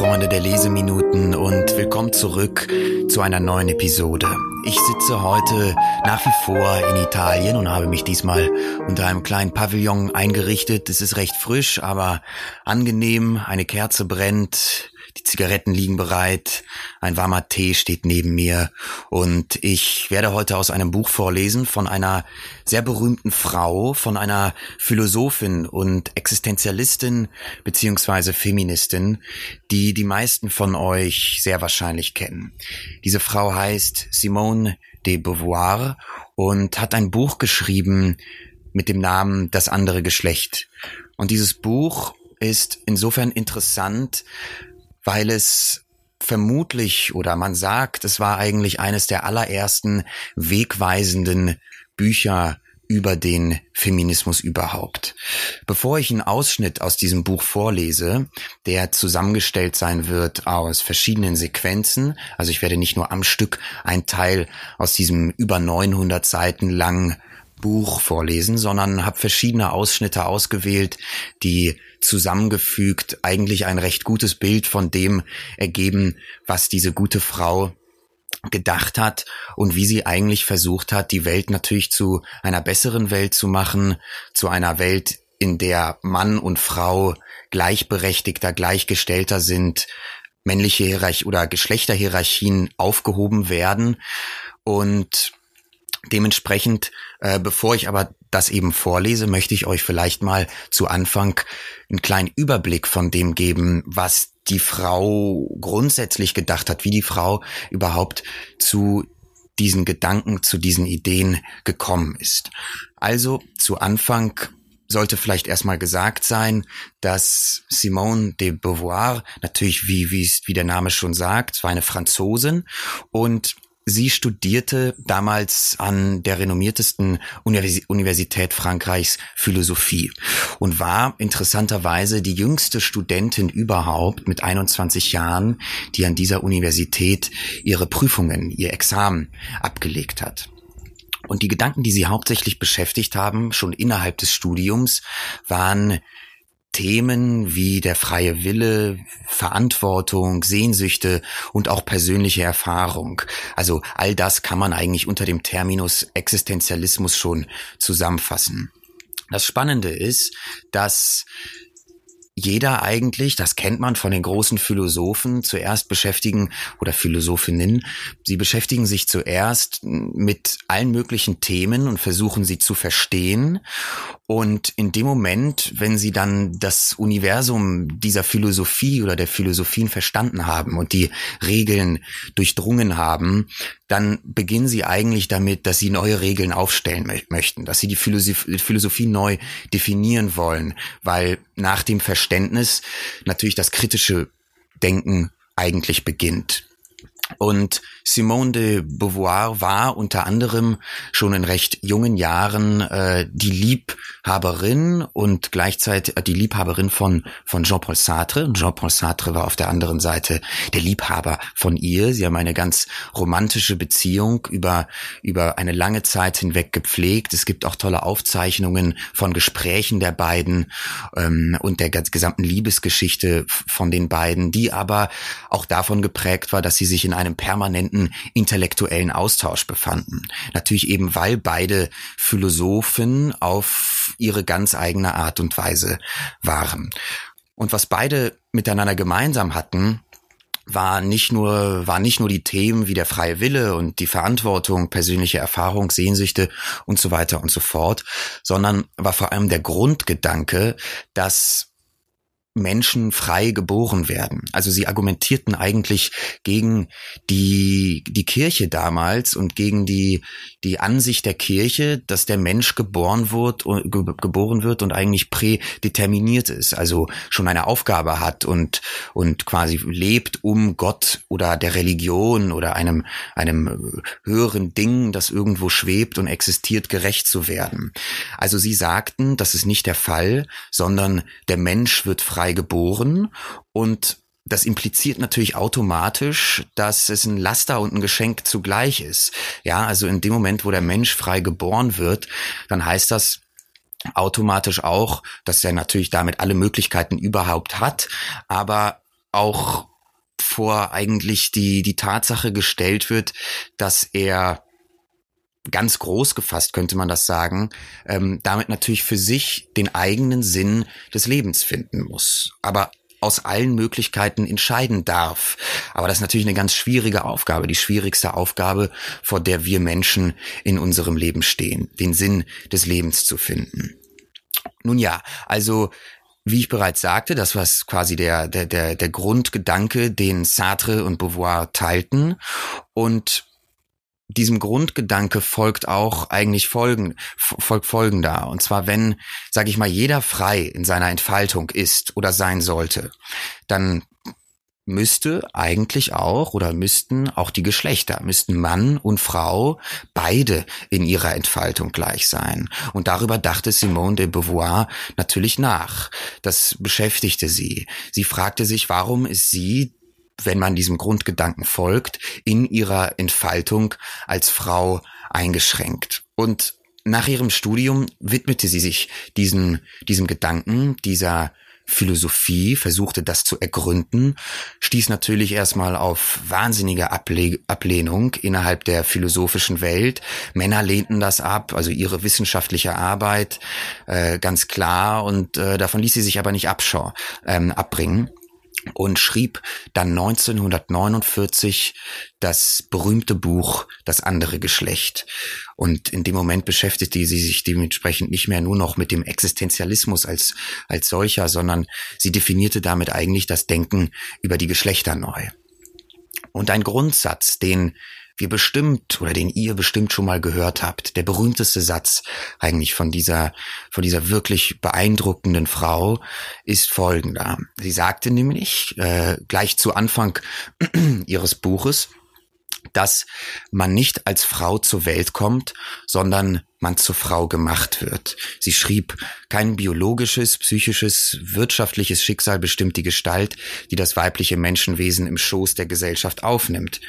Freunde der Leseminuten willkommen zurück zu einer neuen Episode. Ich sitze heute nach wie vor in Italien und habe mich diesmal unter einem kleinen Pavillon eingerichtet. Es ist recht frisch, aber angenehm. Eine Kerze brennt, die Zigaretten liegen bereit, ein warmer Tee steht neben mir und ich werde heute aus einem Buch vorlesen von einer sehr berühmten Frau, von einer Philosophin und Existenzialistin beziehungsweise Feministin, die die meisten von euch sehr wahrscheinlich kennen. Diese Frau heißt Simone de Beauvoir und hat ein Buch geschrieben mit dem Namen Das andere Geschlecht. Und dieses Buch ist insofern interessant, weil es vermutlich oder man sagt, es war eigentlich eines der allerersten wegweisenden Bücher über den Feminismus überhaupt. Bevor ich einen Ausschnitt aus diesem Buch vorlese, der zusammengestellt sein wird aus verschiedenen Sequenzen, also ich werde nicht nur am Stück ein Teil aus diesem über 900 Seiten langen Buch vorlesen, sondern habe verschiedene Ausschnitte ausgewählt, die zusammengefügt eigentlich ein recht gutes Bild von dem ergeben, was diese gute Frau gedacht hat und wie sie eigentlich versucht hat, die Welt natürlich zu einer besseren Welt zu machen, zu einer Welt, in der Mann und Frau gleichberechtigter, gleichgestellter sind, männliche Hierarchie oder Geschlechterhierarchien aufgehoben werden. Und Dementsprechend, äh, bevor ich aber das eben vorlese, möchte ich euch vielleicht mal zu Anfang einen kleinen Überblick von dem geben, was die Frau grundsätzlich gedacht hat, wie die Frau überhaupt zu diesen Gedanken, zu diesen Ideen gekommen ist. Also zu Anfang sollte vielleicht erstmal gesagt sein, dass Simone de Beauvoir, natürlich wie, wie, wie der Name schon sagt, war eine Franzosin und Sie studierte damals an der renommiertesten Universität Frankreichs Philosophie und war interessanterweise die jüngste Studentin überhaupt mit 21 Jahren, die an dieser Universität ihre Prüfungen, ihr Examen abgelegt hat. Und die Gedanken, die sie hauptsächlich beschäftigt haben, schon innerhalb des Studiums, waren Themen wie der freie Wille, Verantwortung, Sehnsüchte und auch persönliche Erfahrung. Also all das kann man eigentlich unter dem Terminus Existenzialismus schon zusammenfassen. Das Spannende ist, dass jeder eigentlich, das kennt man von den großen Philosophen, zuerst beschäftigen oder Philosophinnen, sie beschäftigen sich zuerst mit allen möglichen Themen und versuchen sie zu verstehen. Und in dem Moment, wenn sie dann das Universum dieser Philosophie oder der Philosophien verstanden haben und die Regeln durchdrungen haben, dann beginnen sie eigentlich damit, dass sie neue Regeln aufstellen möchten, dass sie die Philosophie, neu definieren wollen, weil nach dem Verständnis natürlich das kritische Denken eigentlich beginnt. Und Simone de Beauvoir war unter anderem schon in recht jungen Jahren äh, die Liebhaberin und gleichzeitig äh, die Liebhaberin von, von Jean-Paul Sartre. Jean-Paul Sartre war auf der anderen Seite der Liebhaber von ihr. Sie haben eine ganz romantische Beziehung über, über eine lange Zeit hinweg gepflegt. Es gibt auch tolle Aufzeichnungen von Gesprächen der beiden ähm, und der gesamten Liebesgeschichte von den beiden, die aber auch davon geprägt war, dass sie sich in einem permanenten intellektuellen Austausch befanden. Natürlich eben, weil beide Philosophen auf ihre ganz eigene Art und Weise waren. Und was beide miteinander gemeinsam hatten, war nicht nur, war nicht nur die Themen wie der freie Wille und die Verantwortung, persönliche Erfahrung, Sehnsüchte und so weiter und so fort, sondern war vor allem der Grundgedanke, dass Menschen frei geboren werden. Also sie argumentierten eigentlich gegen die, die Kirche damals und gegen die, die Ansicht der Kirche, dass der Mensch geboren wird, geboren wird und eigentlich prädeterminiert ist, also schon eine Aufgabe hat und, und quasi lebt, um Gott oder der Religion oder einem, einem höheren Ding, das irgendwo schwebt und existiert, gerecht zu werden. Also sie sagten, das ist nicht der Fall, sondern der Mensch wird frei frei geboren und das impliziert natürlich automatisch, dass es ein Laster und ein Geschenk zugleich ist. Ja, also in dem Moment, wo der Mensch frei geboren wird, dann heißt das, automatisch auch, dass er natürlich damit alle Möglichkeiten überhaupt hat, aber auch vor eigentlich die, die Tatsache gestellt wird, dass er ganz groß gefasst könnte man das sagen, ähm, damit natürlich für sich den eigenen Sinn des Lebens finden muss. Aber aus allen Möglichkeiten entscheiden darf. Aber das ist natürlich eine ganz schwierige Aufgabe, die schwierigste Aufgabe, vor der wir Menschen in unserem Leben stehen, den Sinn des Lebens zu finden. Nun ja, also wie ich bereits sagte, das war quasi der, der, der, der Grundgedanke, den Sartre und Beauvoir teilten. Und diesem Grundgedanke folgt auch eigentlich folgen, folgt folgender. Und zwar, wenn, sage ich mal, jeder frei in seiner Entfaltung ist oder sein sollte, dann müsste eigentlich auch oder müssten auch die Geschlechter, müssten Mann und Frau beide in ihrer Entfaltung gleich sein. Und darüber dachte Simone de Beauvoir natürlich nach. Das beschäftigte sie. Sie fragte sich, warum ist sie wenn man diesem Grundgedanken folgt, in ihrer Entfaltung als Frau eingeschränkt. Und nach ihrem Studium widmete sie sich diesem, diesem Gedanken, dieser Philosophie, versuchte das zu ergründen, stieß natürlich erstmal auf wahnsinnige Able Ablehnung innerhalb der philosophischen Welt. Männer lehnten das ab, also ihre wissenschaftliche Arbeit, äh, ganz klar, und äh, davon ließ sie sich aber nicht abschau, ähm, abbringen und schrieb dann 1949 das berühmte Buch Das andere Geschlecht. Und in dem Moment beschäftigte sie sich dementsprechend nicht mehr nur noch mit dem Existenzialismus als, als solcher, sondern sie definierte damit eigentlich das Denken über die Geschlechter neu. Und ein Grundsatz, den wir bestimmt oder den ihr bestimmt schon mal gehört habt, der berühmteste Satz eigentlich von dieser, von dieser wirklich beeindruckenden Frau ist folgender. Sie sagte nämlich äh, gleich zu Anfang ihres Buches, dass man nicht als Frau zur Welt kommt, sondern man zur Frau gemacht wird. Sie schrieb, kein biologisches, psychisches, wirtschaftliches Schicksal bestimmt die Gestalt, die das weibliche Menschenwesen im Schoß der Gesellschaft aufnimmt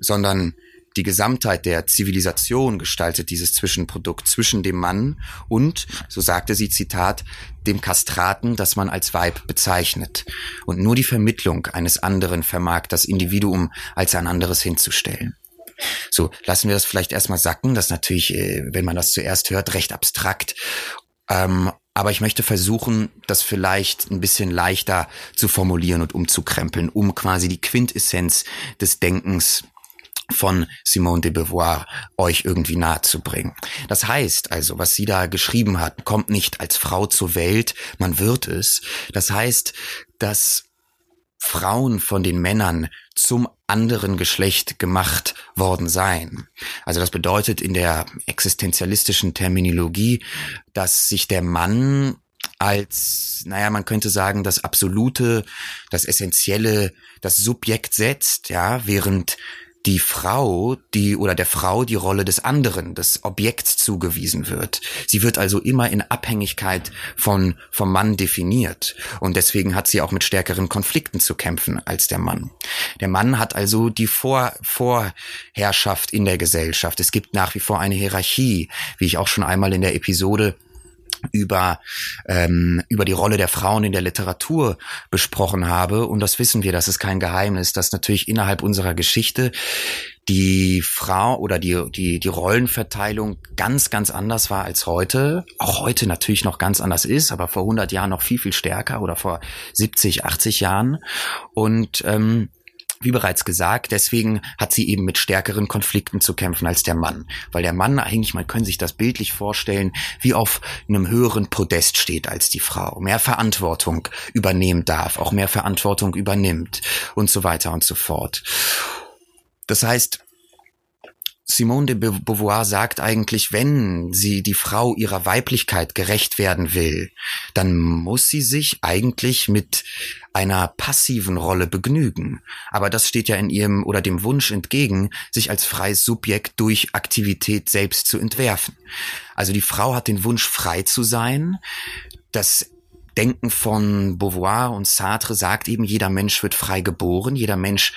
sondern die Gesamtheit der Zivilisation gestaltet dieses Zwischenprodukt zwischen dem Mann und, so sagte sie, Zitat, dem Kastraten, das man als Weib bezeichnet. Und nur die Vermittlung eines anderen vermag das Individuum als ein anderes hinzustellen. So, lassen wir das vielleicht erstmal sacken. Das natürlich, äh, wenn man das zuerst hört, recht abstrakt. Ähm, aber ich möchte versuchen, das vielleicht ein bisschen leichter zu formulieren und umzukrempeln, um quasi die Quintessenz des Denkens von Simone de Beauvoir euch irgendwie nahe zu bringen. Das heißt also, was sie da geschrieben hat, kommt nicht als Frau zur Welt, man wird es. Das heißt, dass Frauen von den Männern zum anderen Geschlecht gemacht worden seien. Also das bedeutet in der existenzialistischen Terminologie, dass sich der Mann als, naja, man könnte sagen, das Absolute, das Essentielle, das Subjekt setzt, ja, während die Frau, die oder der Frau die Rolle des anderen, des Objekts zugewiesen wird. Sie wird also immer in Abhängigkeit von vom Mann definiert und deswegen hat sie auch mit stärkeren Konflikten zu kämpfen als der Mann. Der Mann hat also die Vor Vorherrschaft in der Gesellschaft. Es gibt nach wie vor eine Hierarchie, wie ich auch schon einmal in der Episode über, ähm, über die Rolle der Frauen in der Literatur besprochen habe. Und das wissen wir, das ist kein Geheimnis, dass natürlich innerhalb unserer Geschichte die Frau oder die, die, die Rollenverteilung ganz, ganz anders war als heute. Auch heute natürlich noch ganz anders ist, aber vor 100 Jahren noch viel, viel stärker oder vor 70, 80 Jahren. Und ähm, wie bereits gesagt, deswegen hat sie eben mit stärkeren Konflikten zu kämpfen als der Mann. Weil der Mann eigentlich, man kann sich das bildlich vorstellen, wie auf einem höheren Podest steht als die Frau. Mehr Verantwortung übernehmen darf, auch mehr Verantwortung übernimmt und so weiter und so fort. Das heißt, Simone de Beauvoir sagt eigentlich, wenn sie die Frau ihrer Weiblichkeit gerecht werden will, dann muss sie sich eigentlich mit einer passiven Rolle begnügen. Aber das steht ja in ihrem oder dem Wunsch entgegen, sich als freies Subjekt durch Aktivität selbst zu entwerfen. Also die Frau hat den Wunsch, frei zu sein. Das Denken von Beauvoir und Sartre sagt eben, jeder Mensch wird frei geboren, jeder Mensch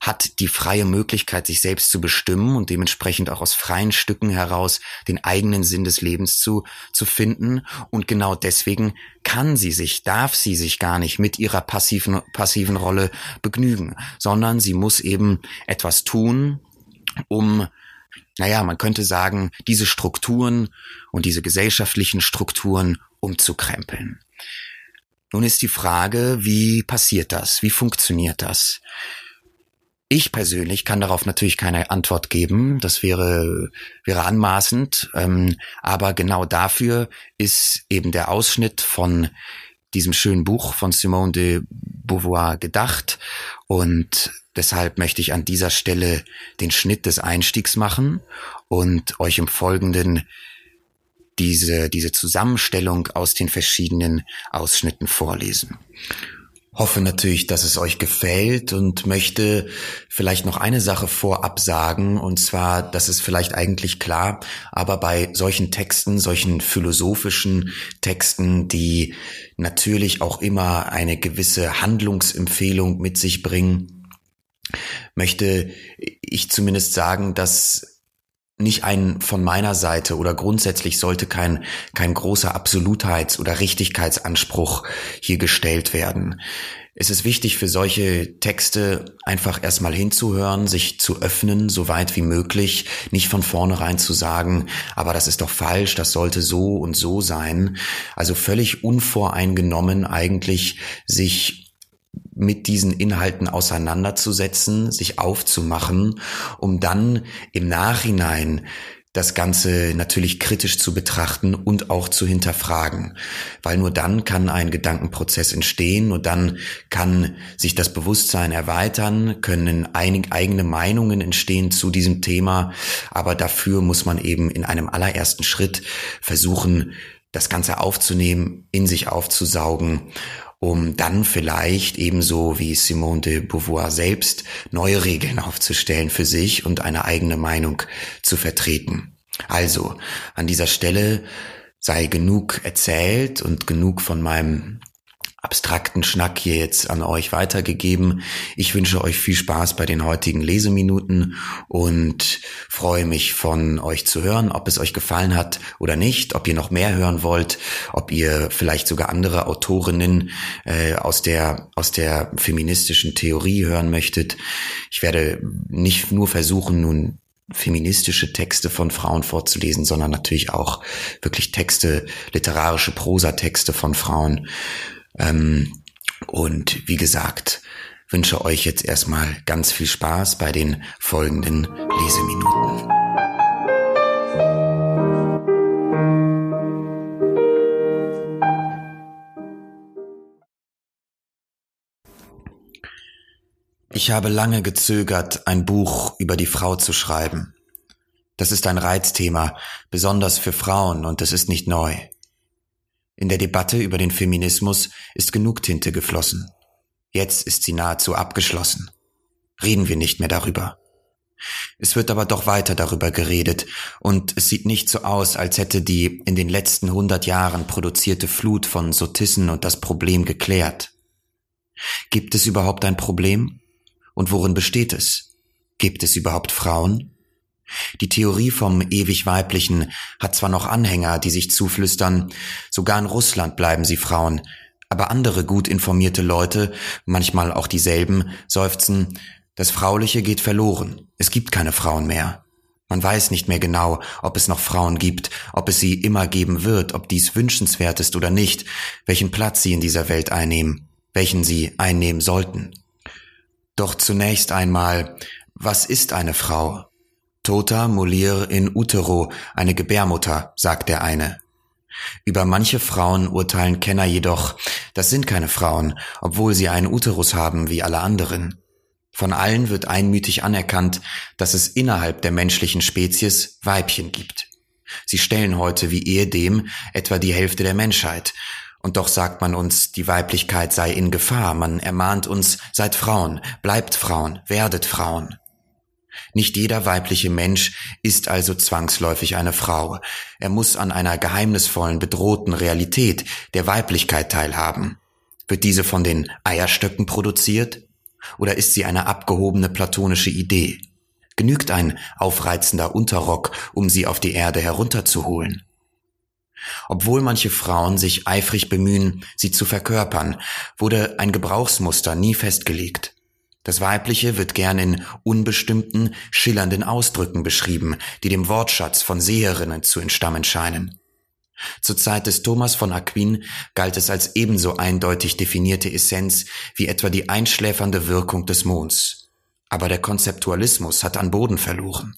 hat die freie Möglichkeit, sich selbst zu bestimmen und dementsprechend auch aus freien Stücken heraus den eigenen Sinn des Lebens zu, zu finden. Und genau deswegen kann sie sich, darf sie sich gar nicht mit ihrer passiven, passiven Rolle begnügen, sondern sie muss eben etwas tun, um naja, man könnte sagen, diese Strukturen und diese gesellschaftlichen Strukturen umzukrempeln. Nun ist die Frage, wie passiert das? Wie funktioniert das? Ich persönlich kann darauf natürlich keine Antwort geben. Das wäre, wäre anmaßend. Ähm, aber genau dafür ist eben der Ausschnitt von diesem schönen Buch von Simone de Beauvoir gedacht. Und deshalb möchte ich an dieser Stelle den Schnitt des Einstiegs machen und euch im Folgenden diese, diese Zusammenstellung aus den verschiedenen Ausschnitten vorlesen. Hoffe natürlich, dass es euch gefällt und möchte vielleicht noch eine Sache vorab sagen, und zwar, das ist vielleicht eigentlich klar, aber bei solchen Texten, solchen philosophischen Texten, die natürlich auch immer eine gewisse Handlungsempfehlung mit sich bringen, möchte ich zumindest sagen, dass nicht ein von meiner Seite oder grundsätzlich sollte kein, kein großer Absolutheits- oder Richtigkeitsanspruch hier gestellt werden. Es ist wichtig für solche Texte einfach erstmal hinzuhören, sich zu öffnen, so weit wie möglich, nicht von vornherein zu sagen, aber das ist doch falsch, das sollte so und so sein. Also völlig unvoreingenommen eigentlich sich mit diesen Inhalten auseinanderzusetzen, sich aufzumachen, um dann im Nachhinein das Ganze natürlich kritisch zu betrachten und auch zu hinterfragen. Weil nur dann kann ein Gedankenprozess entstehen und dann kann sich das Bewusstsein erweitern, können eigene Meinungen entstehen zu diesem Thema. Aber dafür muss man eben in einem allerersten Schritt versuchen, das Ganze aufzunehmen, in sich aufzusaugen um dann vielleicht ebenso wie Simone de Beauvoir selbst neue Regeln aufzustellen für sich und eine eigene Meinung zu vertreten. Also, an dieser Stelle sei genug erzählt und genug von meinem abstrakten Schnack hier jetzt an euch weitergegeben. Ich wünsche euch viel Spaß bei den heutigen Leseminuten und freue mich von euch zu hören, ob es euch gefallen hat oder nicht, ob ihr noch mehr hören wollt, ob ihr vielleicht sogar andere Autorinnen äh, aus der aus der feministischen Theorie hören möchtet. Ich werde nicht nur versuchen, nun feministische Texte von Frauen vorzulesen, sondern natürlich auch wirklich Texte, literarische Prosatexte von Frauen ähm, und wie gesagt, wünsche euch jetzt erstmal ganz viel Spaß bei den folgenden Leseminuten. Ich habe lange gezögert, ein Buch über die Frau zu schreiben. Das ist ein Reizthema, besonders für Frauen, und es ist nicht neu. In der Debatte über den Feminismus ist genug Tinte geflossen. Jetzt ist sie nahezu abgeschlossen. Reden wir nicht mehr darüber. Es wird aber doch weiter darüber geredet, und es sieht nicht so aus, als hätte die in den letzten hundert Jahren produzierte Flut von Sotissen und das Problem geklärt. Gibt es überhaupt ein Problem? Und worin besteht es? Gibt es überhaupt Frauen? Die Theorie vom ewig Weiblichen hat zwar noch Anhänger, die sich zuflüstern, sogar in Russland bleiben sie Frauen, aber andere gut informierte Leute, manchmal auch dieselben, seufzen, das Frauliche geht verloren, es gibt keine Frauen mehr. Man weiß nicht mehr genau, ob es noch Frauen gibt, ob es sie immer geben wird, ob dies wünschenswert ist oder nicht, welchen Platz sie in dieser Welt einnehmen, welchen sie einnehmen sollten. Doch zunächst einmal, was ist eine Frau? Tota molir in utero, eine Gebärmutter, sagt der eine. Über manche Frauen urteilen Kenner jedoch, das sind keine Frauen, obwohl sie einen Uterus haben wie alle anderen. Von allen wird einmütig anerkannt, dass es innerhalb der menschlichen Spezies Weibchen gibt. Sie stellen heute wie ehedem etwa die Hälfte der Menschheit. Und doch sagt man uns, die Weiblichkeit sei in Gefahr. Man ermahnt uns, seid Frauen, bleibt Frauen, werdet Frauen. Nicht jeder weibliche Mensch ist also zwangsläufig eine Frau. Er muss an einer geheimnisvollen, bedrohten Realität der Weiblichkeit teilhaben. Wird diese von den Eierstöcken produziert? Oder ist sie eine abgehobene platonische Idee? Genügt ein aufreizender Unterrock, um sie auf die Erde herunterzuholen? Obwohl manche Frauen sich eifrig bemühen, sie zu verkörpern, wurde ein Gebrauchsmuster nie festgelegt. Das Weibliche wird gern in unbestimmten, schillernden Ausdrücken beschrieben, die dem Wortschatz von Seherinnen zu entstammen scheinen. Zur Zeit des Thomas von Aquin galt es als ebenso eindeutig definierte Essenz wie etwa die einschläfernde Wirkung des Monds. Aber der Konzeptualismus hat an Boden verloren.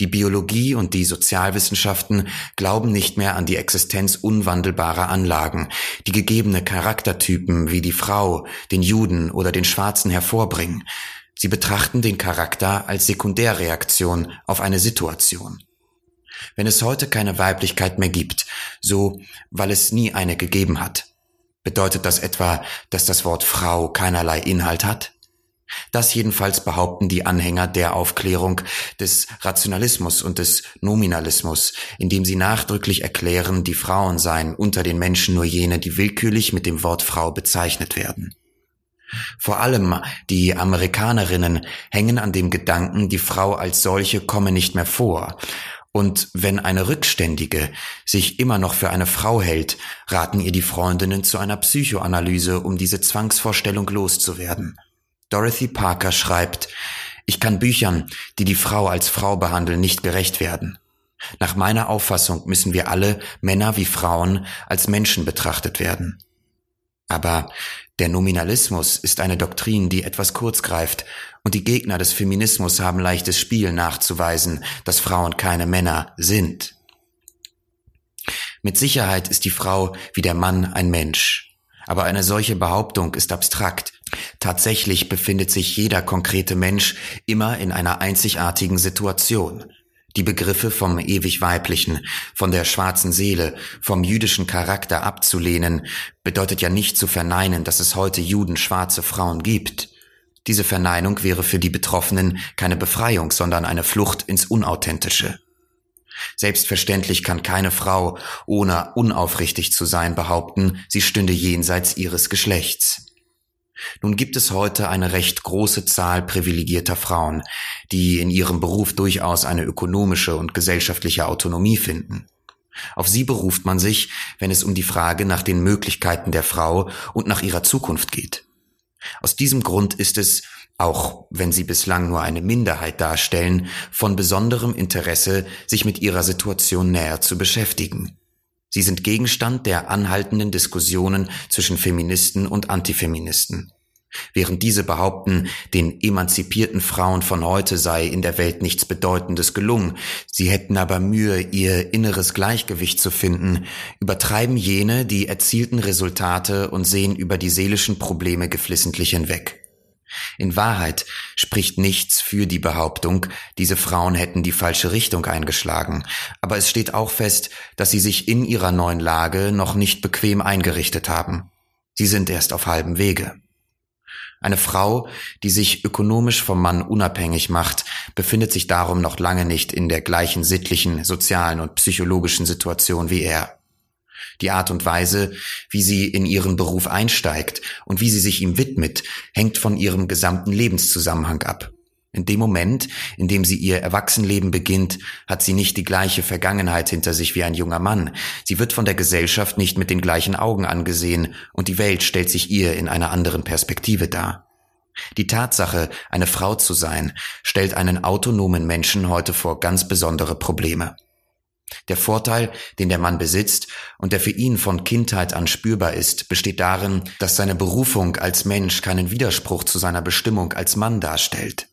Die Biologie und die Sozialwissenschaften glauben nicht mehr an die Existenz unwandelbarer Anlagen, die gegebene Charaktertypen wie die Frau, den Juden oder den Schwarzen hervorbringen. Sie betrachten den Charakter als Sekundärreaktion auf eine Situation. Wenn es heute keine Weiblichkeit mehr gibt, so weil es nie eine gegeben hat, bedeutet das etwa, dass das Wort Frau keinerlei Inhalt hat? Das jedenfalls behaupten die Anhänger der Aufklärung des Rationalismus und des Nominalismus, indem sie nachdrücklich erklären, die Frauen seien unter den Menschen nur jene, die willkürlich mit dem Wort Frau bezeichnet werden. Vor allem die Amerikanerinnen hängen an dem Gedanken, die Frau als solche komme nicht mehr vor. Und wenn eine Rückständige sich immer noch für eine Frau hält, raten ihr die Freundinnen zu einer Psychoanalyse, um diese Zwangsvorstellung loszuwerden. Dorothy Parker schreibt, ich kann Büchern, die die Frau als Frau behandeln, nicht gerecht werden. Nach meiner Auffassung müssen wir alle, Männer wie Frauen, als Menschen betrachtet werden. Aber der Nominalismus ist eine Doktrin, die etwas kurz greift, und die Gegner des Feminismus haben leichtes Spiel nachzuweisen, dass Frauen keine Männer sind. Mit Sicherheit ist die Frau wie der Mann ein Mensch. Aber eine solche Behauptung ist abstrakt, Tatsächlich befindet sich jeder konkrete Mensch immer in einer einzigartigen Situation. Die Begriffe vom ewig Weiblichen, von der schwarzen Seele, vom jüdischen Charakter abzulehnen, bedeutet ja nicht zu verneinen, dass es heute Juden schwarze Frauen gibt. Diese Verneinung wäre für die Betroffenen keine Befreiung, sondern eine Flucht ins Unauthentische. Selbstverständlich kann keine Frau, ohne unaufrichtig zu sein, behaupten, sie stünde jenseits ihres Geschlechts. Nun gibt es heute eine recht große Zahl privilegierter Frauen, die in ihrem Beruf durchaus eine ökonomische und gesellschaftliche Autonomie finden. Auf sie beruft man sich, wenn es um die Frage nach den Möglichkeiten der Frau und nach ihrer Zukunft geht. Aus diesem Grund ist es, auch wenn sie bislang nur eine Minderheit darstellen, von besonderem Interesse, sich mit ihrer Situation näher zu beschäftigen. Sie sind Gegenstand der anhaltenden Diskussionen zwischen Feministen und Antifeministen. Während diese behaupten, den emanzipierten Frauen von heute sei in der Welt nichts Bedeutendes gelungen, sie hätten aber Mühe, ihr inneres Gleichgewicht zu finden, übertreiben jene die erzielten Resultate und sehen über die seelischen Probleme geflissentlich hinweg. In Wahrheit spricht nichts für die Behauptung, diese Frauen hätten die falsche Richtung eingeschlagen, aber es steht auch fest, dass sie sich in ihrer neuen Lage noch nicht bequem eingerichtet haben. Sie sind erst auf halbem Wege. Eine Frau, die sich ökonomisch vom Mann unabhängig macht, befindet sich darum noch lange nicht in der gleichen sittlichen, sozialen und psychologischen Situation wie er. Die Art und Weise, wie sie in ihren Beruf einsteigt und wie sie sich ihm widmet, hängt von ihrem gesamten Lebenszusammenhang ab. In dem Moment, in dem sie ihr Erwachsenenleben beginnt, hat sie nicht die gleiche Vergangenheit hinter sich wie ein junger Mann. Sie wird von der Gesellschaft nicht mit den gleichen Augen angesehen und die Welt stellt sich ihr in einer anderen Perspektive dar. Die Tatsache, eine Frau zu sein, stellt einen autonomen Menschen heute vor ganz besondere Probleme. Der Vorteil, den der Mann besitzt und der für ihn von Kindheit an spürbar ist, besteht darin, dass seine Berufung als Mensch keinen Widerspruch zu seiner Bestimmung als Mann darstellt.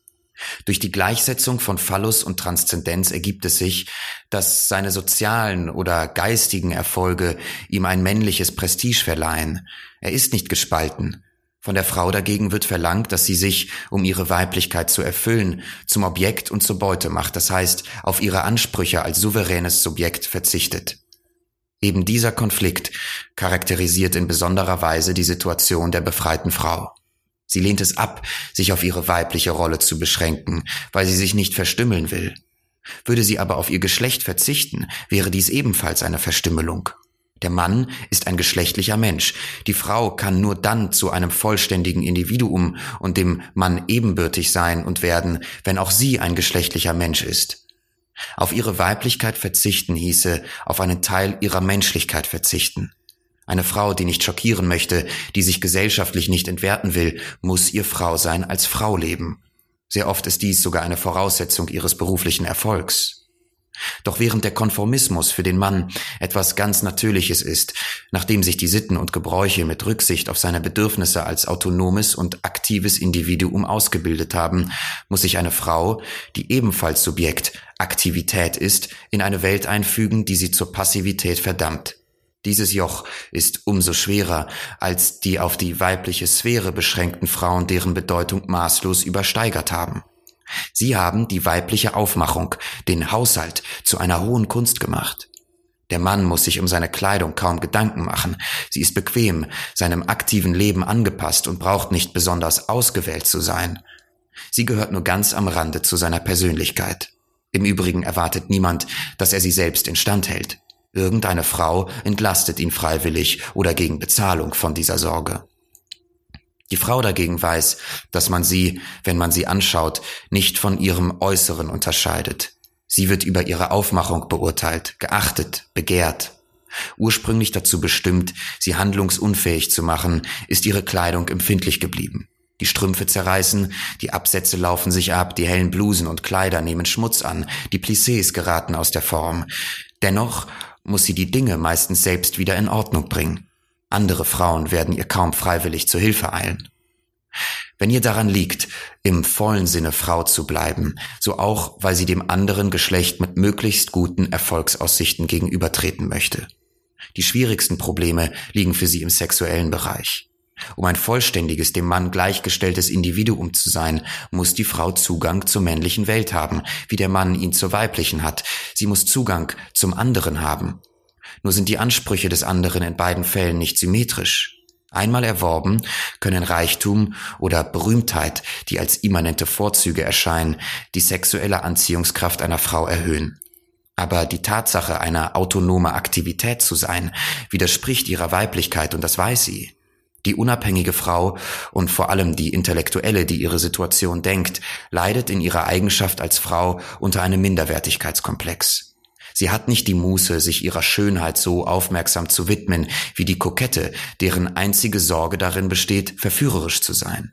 Durch die Gleichsetzung von Phallus und Transzendenz ergibt es sich, dass seine sozialen oder geistigen Erfolge ihm ein männliches Prestige verleihen. Er ist nicht gespalten, von der Frau dagegen wird verlangt, dass sie sich, um ihre Weiblichkeit zu erfüllen, zum Objekt und zur Beute macht, das heißt, auf ihre Ansprüche als souveränes Subjekt verzichtet. Eben dieser Konflikt charakterisiert in besonderer Weise die Situation der befreiten Frau. Sie lehnt es ab, sich auf ihre weibliche Rolle zu beschränken, weil sie sich nicht verstümmeln will. Würde sie aber auf ihr Geschlecht verzichten, wäre dies ebenfalls eine Verstümmelung. Der Mann ist ein geschlechtlicher Mensch. Die Frau kann nur dann zu einem vollständigen Individuum und dem Mann ebenbürtig sein und werden, wenn auch sie ein geschlechtlicher Mensch ist. Auf ihre Weiblichkeit verzichten hieße auf einen Teil ihrer Menschlichkeit verzichten. Eine Frau, die nicht schockieren möchte, die sich gesellschaftlich nicht entwerten will, muss ihr Frau sein als Frau leben. Sehr oft ist dies sogar eine Voraussetzung ihres beruflichen Erfolgs. Doch während der Konformismus für den Mann etwas ganz Natürliches ist, nachdem sich die Sitten und Gebräuche mit Rücksicht auf seine Bedürfnisse als autonomes und aktives Individuum ausgebildet haben, muss sich eine Frau, die ebenfalls Subjekt Aktivität ist, in eine Welt einfügen, die sie zur Passivität verdammt. Dieses Joch ist umso schwerer als die auf die weibliche Sphäre beschränkten Frauen, deren Bedeutung maßlos übersteigert haben. Sie haben die weibliche Aufmachung, den Haushalt zu einer hohen Kunst gemacht. Der Mann muss sich um seine Kleidung kaum Gedanken machen. Sie ist bequem, seinem aktiven Leben angepasst und braucht nicht besonders ausgewählt zu sein. Sie gehört nur ganz am Rande zu seiner Persönlichkeit. Im Übrigen erwartet niemand, dass er sie selbst instand hält. Irgendeine Frau entlastet ihn freiwillig oder gegen Bezahlung von dieser Sorge. Die Frau dagegen weiß, dass man sie, wenn man sie anschaut, nicht von ihrem Äußeren unterscheidet. Sie wird über ihre Aufmachung beurteilt, geachtet, begehrt. Ursprünglich dazu bestimmt, sie handlungsunfähig zu machen, ist ihre Kleidung empfindlich geblieben. Die Strümpfe zerreißen, die Absätze laufen sich ab, die hellen Blusen und Kleider nehmen Schmutz an, die Plissés geraten aus der Form. Dennoch muss sie die Dinge meistens selbst wieder in Ordnung bringen. Andere Frauen werden ihr kaum freiwillig zu Hilfe eilen. Wenn ihr daran liegt, im vollen Sinne Frau zu bleiben, so auch, weil sie dem anderen Geschlecht mit möglichst guten Erfolgsaussichten gegenübertreten möchte. Die schwierigsten Probleme liegen für sie im sexuellen Bereich. Um ein vollständiges, dem Mann gleichgestelltes Individuum zu sein, muss die Frau Zugang zur männlichen Welt haben, wie der Mann ihn zur weiblichen hat. Sie muss Zugang zum anderen haben, nur sind die Ansprüche des anderen in beiden Fällen nicht symmetrisch. Einmal erworben, können Reichtum oder Berühmtheit, die als immanente Vorzüge erscheinen, die sexuelle Anziehungskraft einer Frau erhöhen. Aber die Tatsache, eine autonome Aktivität zu sein, widerspricht ihrer Weiblichkeit und das weiß sie. Die unabhängige Frau und vor allem die Intellektuelle, die ihre Situation denkt, leidet in ihrer Eigenschaft als Frau unter einem Minderwertigkeitskomplex. Sie hat nicht die Muße, sich ihrer Schönheit so aufmerksam zu widmen wie die Kokette, deren einzige Sorge darin besteht, verführerisch zu sein.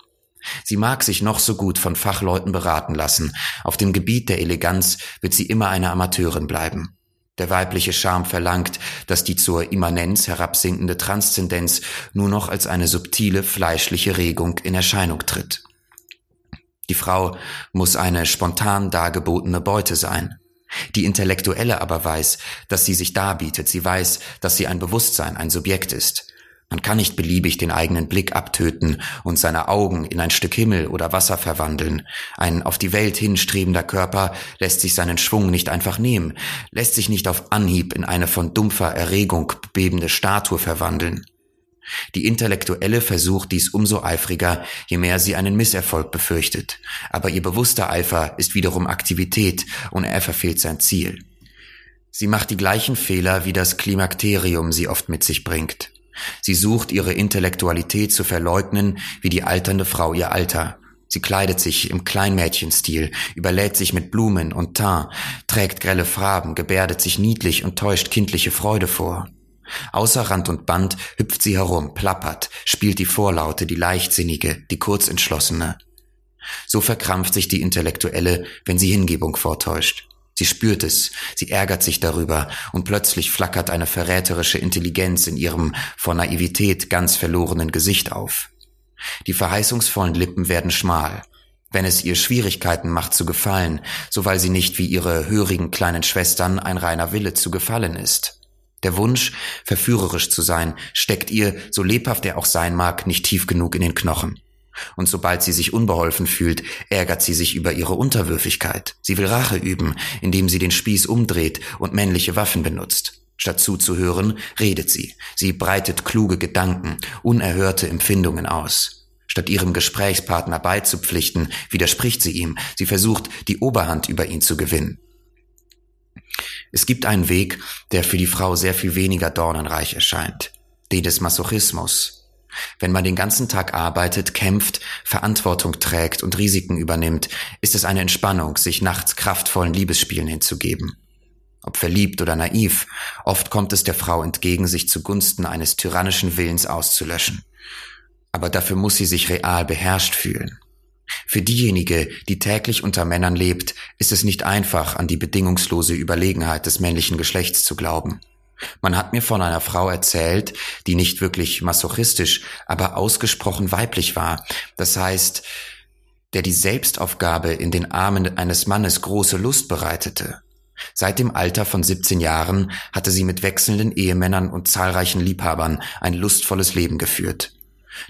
Sie mag sich noch so gut von Fachleuten beraten lassen, auf dem Gebiet der Eleganz wird sie immer eine Amateurin bleiben. Der weibliche Charme verlangt, dass die zur Immanenz herabsinkende Transzendenz nur noch als eine subtile fleischliche Regung in Erscheinung tritt. Die Frau muss eine spontan dargebotene Beute sein. Die Intellektuelle aber weiß, dass sie sich darbietet, sie weiß, dass sie ein Bewusstsein, ein Subjekt ist. Man kann nicht beliebig den eigenen Blick abtöten und seine Augen in ein Stück Himmel oder Wasser verwandeln. Ein auf die Welt hinstrebender Körper lässt sich seinen Schwung nicht einfach nehmen, lässt sich nicht auf Anhieb in eine von dumpfer Erregung bebende Statue verwandeln. Die Intellektuelle versucht dies umso eifriger, je mehr sie einen Misserfolg befürchtet. Aber ihr bewusster Eifer ist wiederum Aktivität und er verfehlt sein Ziel. Sie macht die gleichen Fehler, wie das Klimakterium sie oft mit sich bringt. Sie sucht ihre Intellektualität zu verleugnen, wie die alternde Frau ihr Alter. Sie kleidet sich im Kleinmädchenstil, überlädt sich mit Blumen und Teint, trägt grelle Farben, gebärdet sich niedlich und täuscht kindliche Freude vor. Außer Rand und Band hüpft sie herum, plappert, spielt die Vorlaute, die leichtsinnige, die kurzentschlossene. So verkrampft sich die Intellektuelle, wenn sie Hingebung vortäuscht. Sie spürt es, sie ärgert sich darüber, und plötzlich flackert eine verräterische Intelligenz in ihrem vor Naivität ganz verlorenen Gesicht auf. Die verheißungsvollen Lippen werden schmal. Wenn es ihr Schwierigkeiten macht zu gefallen, so weil sie nicht wie ihre hörigen kleinen Schwestern ein reiner Wille zu gefallen ist. Der Wunsch, verführerisch zu sein, steckt ihr, so lebhaft er auch sein mag, nicht tief genug in den Knochen. Und sobald sie sich unbeholfen fühlt, ärgert sie sich über ihre Unterwürfigkeit. Sie will Rache üben, indem sie den Spieß umdreht und männliche Waffen benutzt. Statt zuzuhören, redet sie. Sie breitet kluge Gedanken, unerhörte Empfindungen aus. Statt ihrem Gesprächspartner beizupflichten, widerspricht sie ihm. Sie versucht, die Oberhand über ihn zu gewinnen. Es gibt einen Weg, der für die Frau sehr viel weniger dornenreich erscheint. Den des Masochismus. Wenn man den ganzen Tag arbeitet, kämpft, Verantwortung trägt und Risiken übernimmt, ist es eine Entspannung, sich nachts kraftvollen Liebesspielen hinzugeben. Ob verliebt oder naiv, oft kommt es der Frau entgegen, sich zugunsten eines tyrannischen Willens auszulöschen. Aber dafür muss sie sich real beherrscht fühlen. Für diejenige, die täglich unter Männern lebt, ist es nicht einfach, an die bedingungslose Überlegenheit des männlichen Geschlechts zu glauben. Man hat mir von einer Frau erzählt, die nicht wirklich masochistisch, aber ausgesprochen weiblich war. Das heißt, der die Selbstaufgabe in den Armen eines Mannes große Lust bereitete. Seit dem Alter von 17 Jahren hatte sie mit wechselnden Ehemännern und zahlreichen Liebhabern ein lustvolles Leben geführt.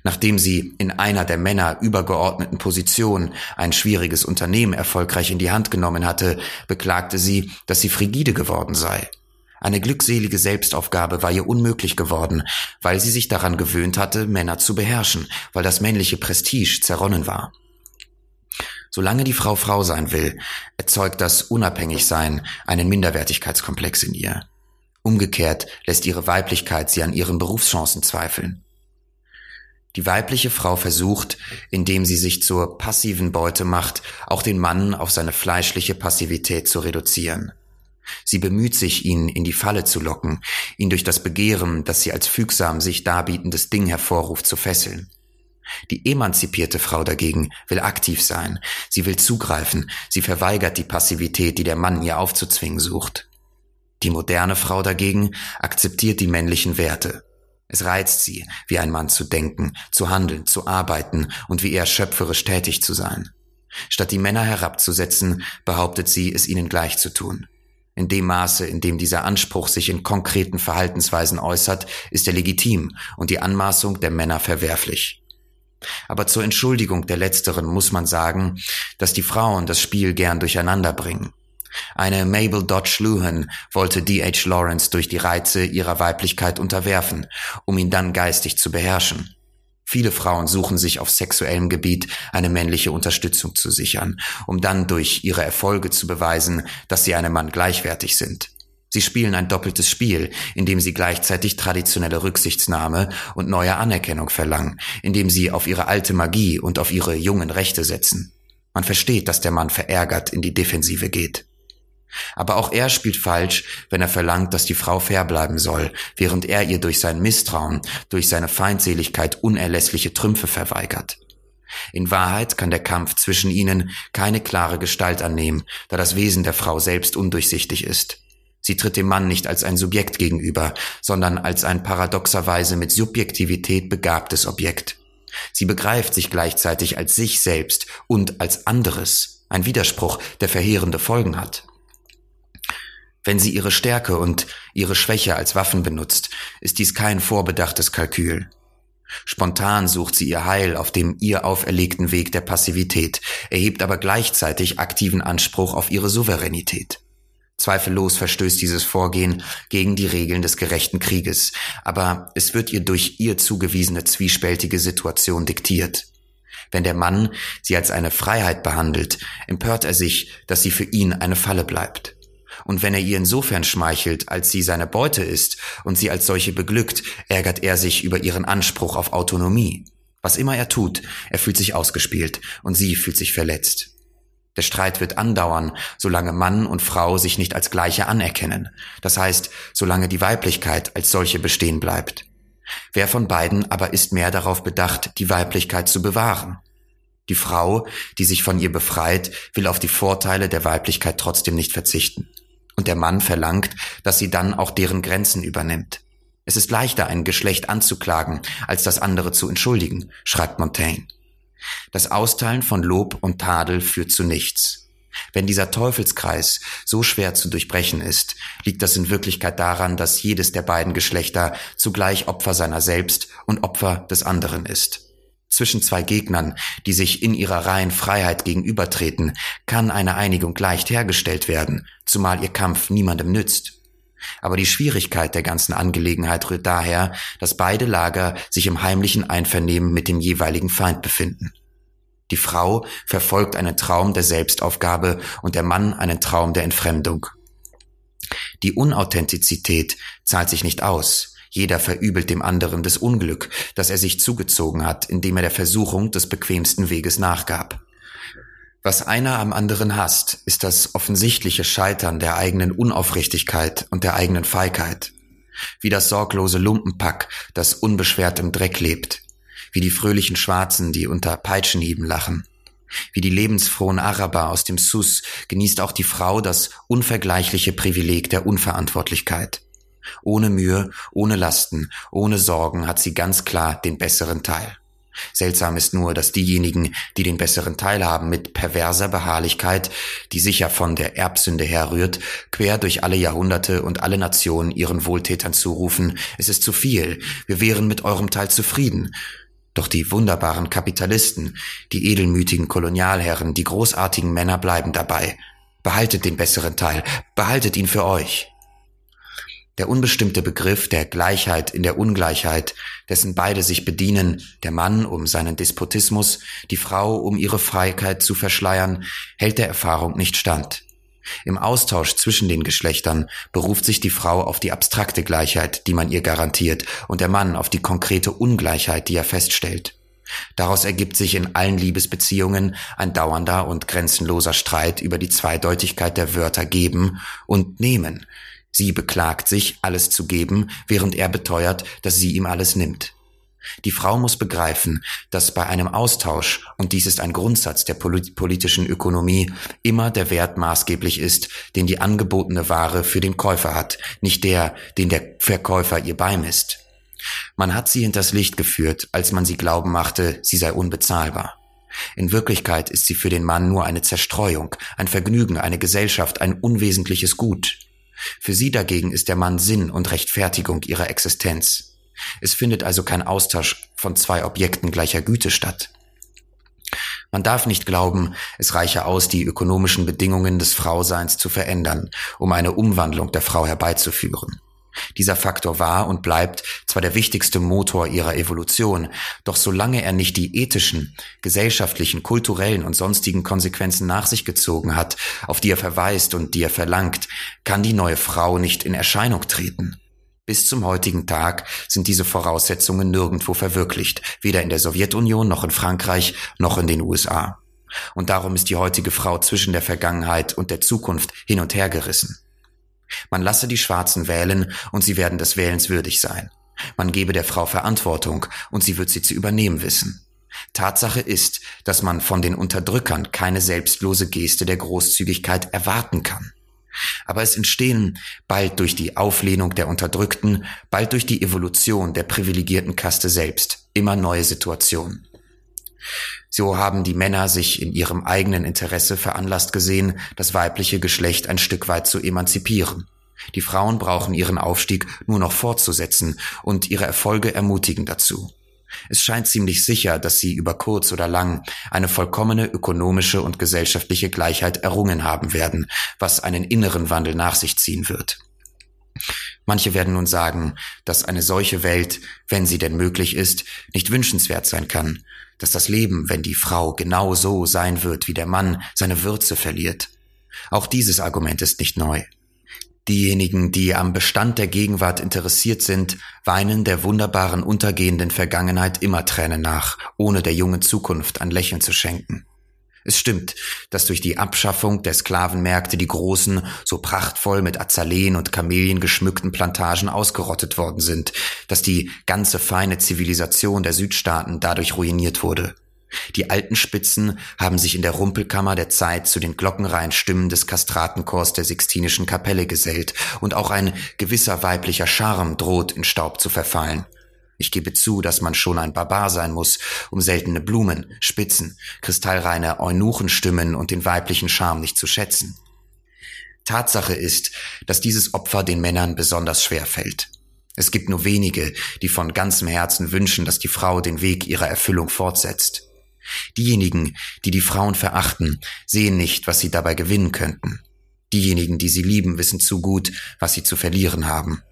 Nachdem sie in einer der Männer übergeordneten Position ein schwieriges Unternehmen erfolgreich in die Hand genommen hatte, beklagte sie, dass sie frigide geworden sei. Eine glückselige Selbstaufgabe war ihr unmöglich geworden, weil sie sich daran gewöhnt hatte, Männer zu beherrschen, weil das männliche Prestige zerronnen war. Solange die Frau Frau sein will, erzeugt das Unabhängigsein einen Minderwertigkeitskomplex in ihr. Umgekehrt lässt ihre Weiblichkeit sie an ihren Berufschancen zweifeln. Die weibliche Frau versucht, indem sie sich zur passiven Beute macht, auch den Mann auf seine fleischliche Passivität zu reduzieren. Sie bemüht sich, ihn in die Falle zu locken, ihn durch das Begehren, das sie als fügsam sich darbietendes Ding hervorruft, zu fesseln. Die emanzipierte Frau dagegen will aktiv sein, sie will zugreifen, sie verweigert die Passivität, die der Mann ihr aufzuzwingen sucht. Die moderne Frau dagegen akzeptiert die männlichen Werte, es reizt sie, wie ein Mann zu denken, zu handeln, zu arbeiten und wie er schöpferisch tätig zu sein. Statt die Männer herabzusetzen, behauptet sie, es ihnen gleich zu tun. In dem Maße, in dem dieser Anspruch sich in konkreten Verhaltensweisen äußert, ist er legitim und die Anmaßung der Männer verwerflich. Aber zur Entschuldigung der Letzteren muss man sagen, dass die Frauen das Spiel gern durcheinander bringen. Eine Mabel Dodge Luhan wollte D.H. Lawrence durch die Reize ihrer Weiblichkeit unterwerfen, um ihn dann geistig zu beherrschen. Viele Frauen suchen sich auf sexuellem Gebiet eine männliche Unterstützung zu sichern, um dann durch ihre Erfolge zu beweisen, dass sie einem Mann gleichwertig sind. Sie spielen ein doppeltes Spiel, indem sie gleichzeitig traditionelle Rücksichtsnahme und neue Anerkennung verlangen, indem sie auf ihre alte Magie und auf ihre jungen Rechte setzen. Man versteht, dass der Mann verärgert in die Defensive geht. Aber auch er spielt falsch, wenn er verlangt, dass die Frau fair bleiben soll, während er ihr durch sein Misstrauen, durch seine Feindseligkeit unerlässliche Trümpfe verweigert. In Wahrheit kann der Kampf zwischen ihnen keine klare Gestalt annehmen, da das Wesen der Frau selbst undurchsichtig ist. Sie tritt dem Mann nicht als ein Subjekt gegenüber, sondern als ein paradoxerweise mit Subjektivität begabtes Objekt. Sie begreift sich gleichzeitig als sich selbst und als anderes, ein Widerspruch, der verheerende Folgen hat. Wenn sie ihre Stärke und ihre Schwäche als Waffen benutzt, ist dies kein vorbedachtes Kalkül. Spontan sucht sie ihr Heil auf dem ihr auferlegten Weg der Passivität, erhebt aber gleichzeitig aktiven Anspruch auf ihre Souveränität. Zweifellos verstößt dieses Vorgehen gegen die Regeln des gerechten Krieges, aber es wird ihr durch ihr zugewiesene zwiespältige Situation diktiert. Wenn der Mann sie als eine Freiheit behandelt, empört er sich, dass sie für ihn eine Falle bleibt. Und wenn er ihr insofern schmeichelt, als sie seine Beute ist und sie als solche beglückt, ärgert er sich über ihren Anspruch auf Autonomie. Was immer er tut, er fühlt sich ausgespielt und sie fühlt sich verletzt. Der Streit wird andauern, solange Mann und Frau sich nicht als Gleiche anerkennen. Das heißt, solange die Weiblichkeit als solche bestehen bleibt. Wer von beiden aber ist mehr darauf bedacht, die Weiblichkeit zu bewahren? Die Frau, die sich von ihr befreit, will auf die Vorteile der Weiblichkeit trotzdem nicht verzichten und der Mann verlangt, dass sie dann auch deren Grenzen übernimmt. Es ist leichter, ein Geschlecht anzuklagen, als das andere zu entschuldigen, schreibt Montaigne. Das Austeilen von Lob und Tadel führt zu nichts. Wenn dieser Teufelskreis so schwer zu durchbrechen ist, liegt das in Wirklichkeit daran, dass jedes der beiden Geschlechter zugleich Opfer seiner selbst und Opfer des anderen ist. Zwischen zwei Gegnern, die sich in ihrer reinen Freiheit gegenübertreten, kann eine Einigung leicht hergestellt werden, zumal ihr Kampf niemandem nützt. Aber die Schwierigkeit der ganzen Angelegenheit rührt daher, dass beide Lager sich im heimlichen Einvernehmen mit dem jeweiligen Feind befinden. Die Frau verfolgt einen Traum der Selbstaufgabe und der Mann einen Traum der Entfremdung. Die Unauthentizität zahlt sich nicht aus. Jeder verübelt dem anderen das Unglück, das er sich zugezogen hat, indem er der Versuchung des bequemsten Weges nachgab. Was einer am anderen hasst, ist das offensichtliche Scheitern der eigenen Unaufrichtigkeit und der eigenen Feigheit. Wie das sorglose Lumpenpack, das unbeschwert im Dreck lebt. Wie die fröhlichen Schwarzen, die unter Peitschenhieben lachen. Wie die lebensfrohen Araber aus dem Sus genießt auch die Frau das unvergleichliche Privileg der Unverantwortlichkeit. Ohne Mühe, ohne Lasten, ohne Sorgen hat sie ganz klar den besseren Teil. Seltsam ist nur, dass diejenigen, die den besseren Teil haben, mit perverser Beharrlichkeit, die sicher von der Erbsünde herrührt, quer durch alle Jahrhunderte und alle Nationen ihren Wohltätern zurufen, es ist zu viel, wir wären mit eurem Teil zufrieden. Doch die wunderbaren Kapitalisten, die edelmütigen Kolonialherren, die großartigen Männer bleiben dabei. Behaltet den besseren Teil, behaltet ihn für euch. Der unbestimmte Begriff der Gleichheit in der Ungleichheit, dessen beide sich bedienen, der Mann um seinen Despotismus, die Frau um ihre Freiheit zu verschleiern, hält der Erfahrung nicht stand. Im Austausch zwischen den Geschlechtern beruft sich die Frau auf die abstrakte Gleichheit, die man ihr garantiert, und der Mann auf die konkrete Ungleichheit, die er feststellt. Daraus ergibt sich in allen Liebesbeziehungen ein dauernder und grenzenloser Streit über die Zweideutigkeit der Wörter geben und nehmen, Sie beklagt sich, alles zu geben, während er beteuert, dass sie ihm alles nimmt. Die Frau muss begreifen, dass bei einem Austausch, und dies ist ein Grundsatz der politischen Ökonomie, immer der Wert maßgeblich ist, den die angebotene Ware für den Käufer hat, nicht der, den der Verkäufer ihr beimisst. Man hat sie hinters Licht geführt, als man sie glauben machte, sie sei unbezahlbar. In Wirklichkeit ist sie für den Mann nur eine Zerstreuung, ein Vergnügen, eine Gesellschaft, ein unwesentliches Gut. Für sie dagegen ist der Mann Sinn und Rechtfertigung ihrer Existenz. Es findet also kein Austausch von zwei Objekten gleicher Güte statt. Man darf nicht glauben, es reiche aus, die ökonomischen Bedingungen des Frauseins zu verändern, um eine Umwandlung der Frau herbeizuführen. Dieser Faktor war und bleibt zwar der wichtigste Motor ihrer Evolution, doch solange er nicht die ethischen, gesellschaftlichen, kulturellen und sonstigen Konsequenzen nach sich gezogen hat, auf die er verweist und die er verlangt, kann die neue Frau nicht in Erscheinung treten. Bis zum heutigen Tag sind diese Voraussetzungen nirgendwo verwirklicht, weder in der Sowjetunion noch in Frankreich noch in den USA. Und darum ist die heutige Frau zwischen der Vergangenheit und der Zukunft hin und her gerissen. Man lasse die Schwarzen wählen und sie werden des Wählens würdig sein. Man gebe der Frau Verantwortung und sie wird sie zu übernehmen wissen. Tatsache ist, dass man von den Unterdrückern keine selbstlose Geste der Großzügigkeit erwarten kann. Aber es entstehen bald durch die Auflehnung der Unterdrückten, bald durch die Evolution der privilegierten Kaste selbst immer neue Situationen. So haben die Männer sich in ihrem eigenen Interesse veranlasst gesehen, das weibliche Geschlecht ein Stück weit zu emanzipieren. Die Frauen brauchen ihren Aufstieg nur noch fortzusetzen und ihre Erfolge ermutigen dazu. Es scheint ziemlich sicher, dass sie über kurz oder lang eine vollkommene ökonomische und gesellschaftliche Gleichheit errungen haben werden, was einen inneren Wandel nach sich ziehen wird. Manche werden nun sagen, dass eine solche Welt, wenn sie denn möglich ist, nicht wünschenswert sein kann, dass das Leben, wenn die Frau genau so sein wird wie der Mann, seine Würze verliert. Auch dieses Argument ist nicht neu. Diejenigen, die am Bestand der Gegenwart interessiert sind, weinen der wunderbaren untergehenden Vergangenheit immer Tränen nach, ohne der jungen Zukunft ein Lächeln zu schenken. Es stimmt, dass durch die Abschaffung der Sklavenmärkte die großen, so prachtvoll mit Azaleen und Kamelien geschmückten Plantagen ausgerottet worden sind, dass die ganze feine Zivilisation der Südstaaten dadurch ruiniert wurde. Die alten Spitzen haben sich in der Rumpelkammer der Zeit zu den glockenreihen Stimmen des Kastratenchors der Sixtinischen Kapelle gesellt, und auch ein gewisser weiblicher Charme droht in Staub zu verfallen. Ich gebe zu, dass man schon ein Barbar sein muss, um seltene Blumen, Spitzen, kristallreine Eunuchenstimmen und den weiblichen Charme nicht zu schätzen. Tatsache ist, dass dieses Opfer den Männern besonders schwer fällt. Es gibt nur wenige, die von ganzem Herzen wünschen, dass die Frau den Weg ihrer Erfüllung fortsetzt. Diejenigen, die die Frauen verachten, sehen nicht, was sie dabei gewinnen könnten. Diejenigen, die sie lieben, wissen zu gut, was sie zu verlieren haben.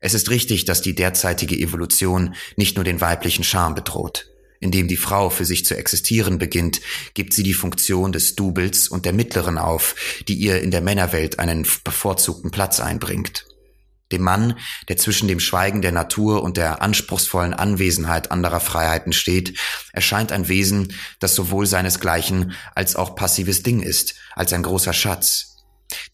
Es ist richtig, dass die derzeitige Evolution nicht nur den weiblichen Charme bedroht. Indem die Frau für sich zu existieren beginnt, gibt sie die Funktion des Doubles und der Mittleren auf, die ihr in der Männerwelt einen bevorzugten Platz einbringt. Dem Mann, der zwischen dem Schweigen der Natur und der anspruchsvollen Anwesenheit anderer Freiheiten steht, erscheint ein Wesen, das sowohl seinesgleichen als auch passives Ding ist, als ein großer Schatz.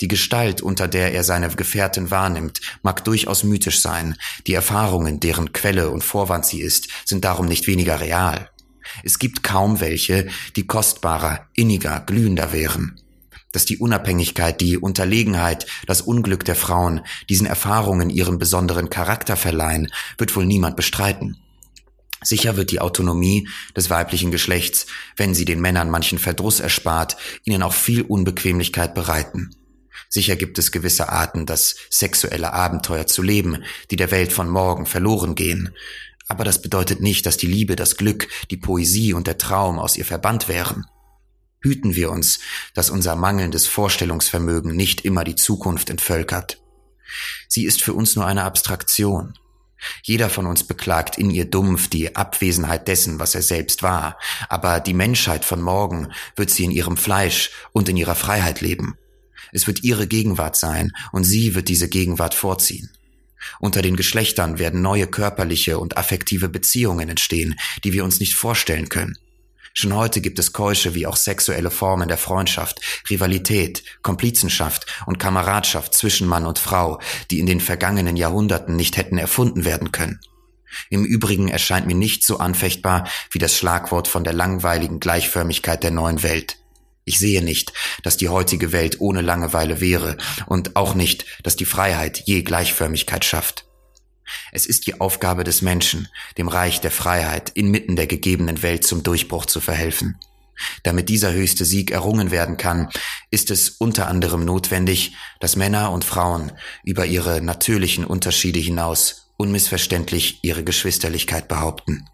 Die Gestalt, unter der er seine Gefährtin wahrnimmt, mag durchaus mythisch sein, die Erfahrungen, deren Quelle und Vorwand sie ist, sind darum nicht weniger real. Es gibt kaum welche, die kostbarer, inniger, glühender wären dass die Unabhängigkeit, die Unterlegenheit, das Unglück der Frauen diesen Erfahrungen ihren besonderen Charakter verleihen, wird wohl niemand bestreiten. Sicher wird die Autonomie des weiblichen Geschlechts, wenn sie den Männern manchen Verdruss erspart, ihnen auch viel Unbequemlichkeit bereiten. Sicher gibt es gewisse Arten, das sexuelle Abenteuer zu leben, die der Welt von morgen verloren gehen. Aber das bedeutet nicht, dass die Liebe, das Glück, die Poesie und der Traum aus ihr verbannt wären. Hüten wir uns, dass unser mangelndes Vorstellungsvermögen nicht immer die Zukunft entvölkert. Sie ist für uns nur eine Abstraktion. Jeder von uns beklagt in ihr dumpf die Abwesenheit dessen, was er selbst war, aber die Menschheit von morgen wird sie in ihrem Fleisch und in ihrer Freiheit leben. Es wird ihre Gegenwart sein, und sie wird diese Gegenwart vorziehen. Unter den Geschlechtern werden neue körperliche und affektive Beziehungen entstehen, die wir uns nicht vorstellen können. Schon heute gibt es keusche wie auch sexuelle Formen der Freundschaft, Rivalität, Komplizenschaft und Kameradschaft zwischen Mann und Frau, die in den vergangenen Jahrhunderten nicht hätten erfunden werden können. Im Übrigen erscheint mir nicht so anfechtbar wie das Schlagwort von der langweiligen Gleichförmigkeit der neuen Welt. Ich sehe nicht, dass die heutige Welt ohne Langeweile wäre und auch nicht, dass die Freiheit je Gleichförmigkeit schafft. Es ist die Aufgabe des Menschen, dem Reich der Freiheit inmitten der gegebenen Welt zum Durchbruch zu verhelfen. Damit dieser höchste Sieg errungen werden kann, ist es unter anderem notwendig, dass Männer und Frauen über ihre natürlichen Unterschiede hinaus unmissverständlich ihre Geschwisterlichkeit behaupten.